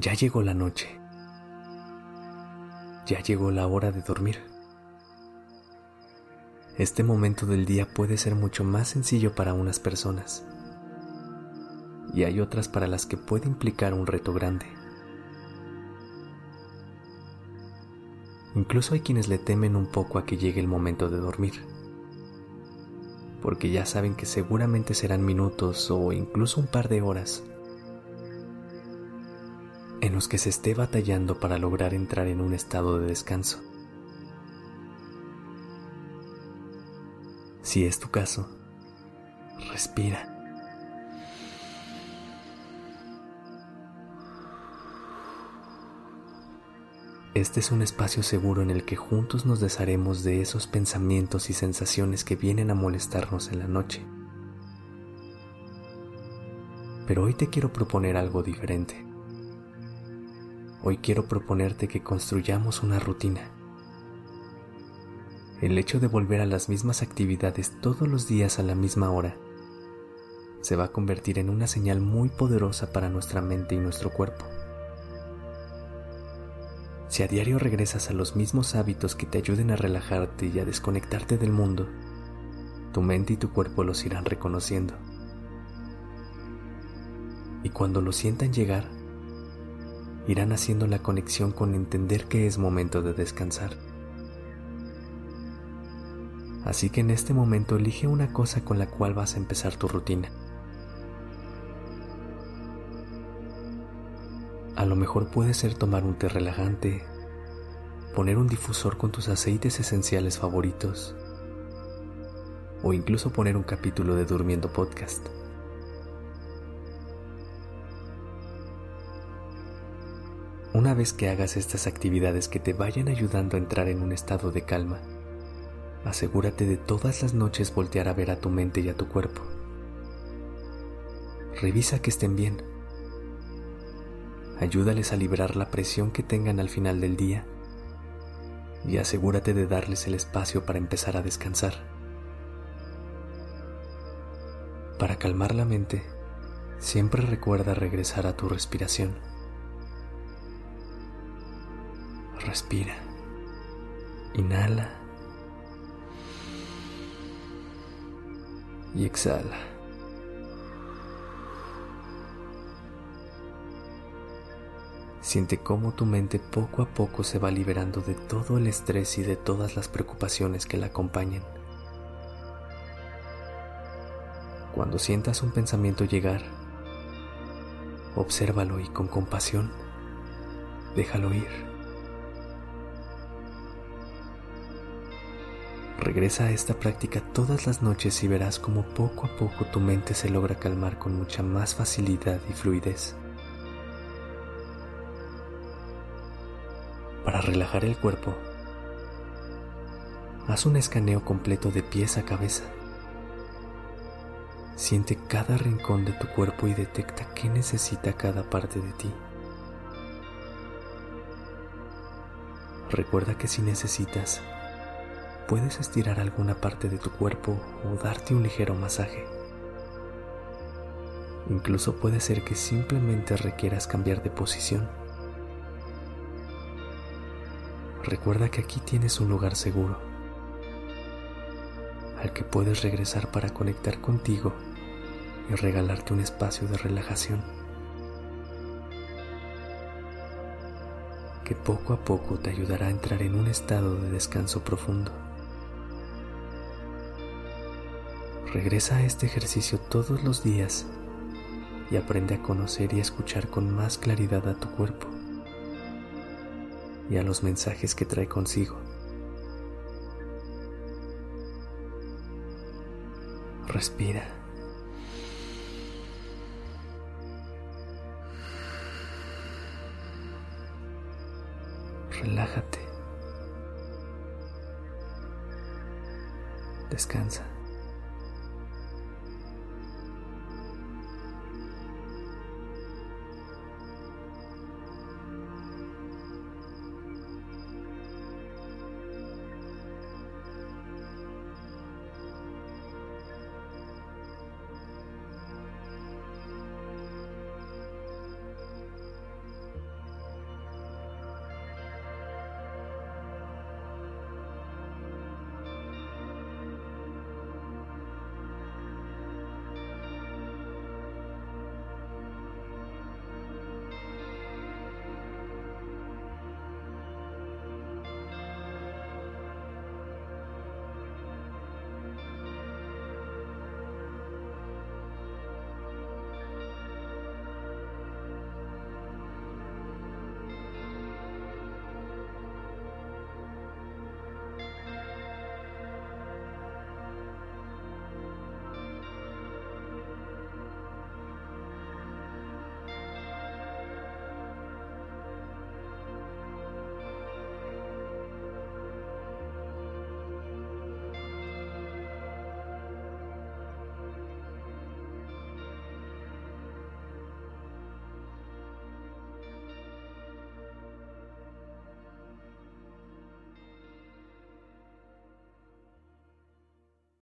Ya llegó la noche. Ya llegó la hora de dormir. Este momento del día puede ser mucho más sencillo para unas personas y hay otras para las que puede implicar un reto grande. Incluso hay quienes le temen un poco a que llegue el momento de dormir, porque ya saben que seguramente serán minutos o incluso un par de horas en los que se esté batallando para lograr entrar en un estado de descanso. Si es tu caso, respira. Este es un espacio seguro en el que juntos nos desharemos de esos pensamientos y sensaciones que vienen a molestarnos en la noche. Pero hoy te quiero proponer algo diferente. Hoy quiero proponerte que construyamos una rutina. El hecho de volver a las mismas actividades todos los días a la misma hora se va a convertir en una señal muy poderosa para nuestra mente y nuestro cuerpo. Si a diario regresas a los mismos hábitos que te ayuden a relajarte y a desconectarte del mundo, tu mente y tu cuerpo los irán reconociendo. Y cuando lo sientan llegar, irán haciendo la conexión con entender que es momento de descansar. Así que en este momento elige una cosa con la cual vas a empezar tu rutina. A lo mejor puede ser tomar un té relajante, poner un difusor con tus aceites esenciales favoritos o incluso poner un capítulo de Durmiendo Podcast. Una vez que hagas estas actividades que te vayan ayudando a entrar en un estado de calma, asegúrate de todas las noches voltear a ver a tu mente y a tu cuerpo. Revisa que estén bien ayúdales a liberar la presión que tengan al final del día y asegúrate de darles el espacio para empezar a descansar. Para calmar la mente, siempre recuerda regresar a tu respiración. Respira. Inhala. Y exhala. Siente cómo tu mente poco a poco se va liberando de todo el estrés y de todas las preocupaciones que la acompañan. Cuando sientas un pensamiento llegar, obsérvalo y con compasión, déjalo ir. Regresa a esta práctica todas las noches y verás cómo poco a poco tu mente se logra calmar con mucha más facilidad y fluidez. Para relajar el cuerpo, haz un escaneo completo de pies a cabeza. Siente cada rincón de tu cuerpo y detecta qué necesita cada parte de ti. Recuerda que si necesitas, puedes estirar alguna parte de tu cuerpo o darte un ligero masaje. Incluso puede ser que simplemente requieras cambiar de posición. recuerda que aquí tienes un lugar seguro al que puedes regresar para conectar contigo y regalarte un espacio de relajación que poco a poco te ayudará a entrar en un estado de descanso profundo. Regresa a este ejercicio todos los días y aprende a conocer y a escuchar con más claridad a tu cuerpo y a los mensajes que trae consigo. Respira. Relájate. Descansa.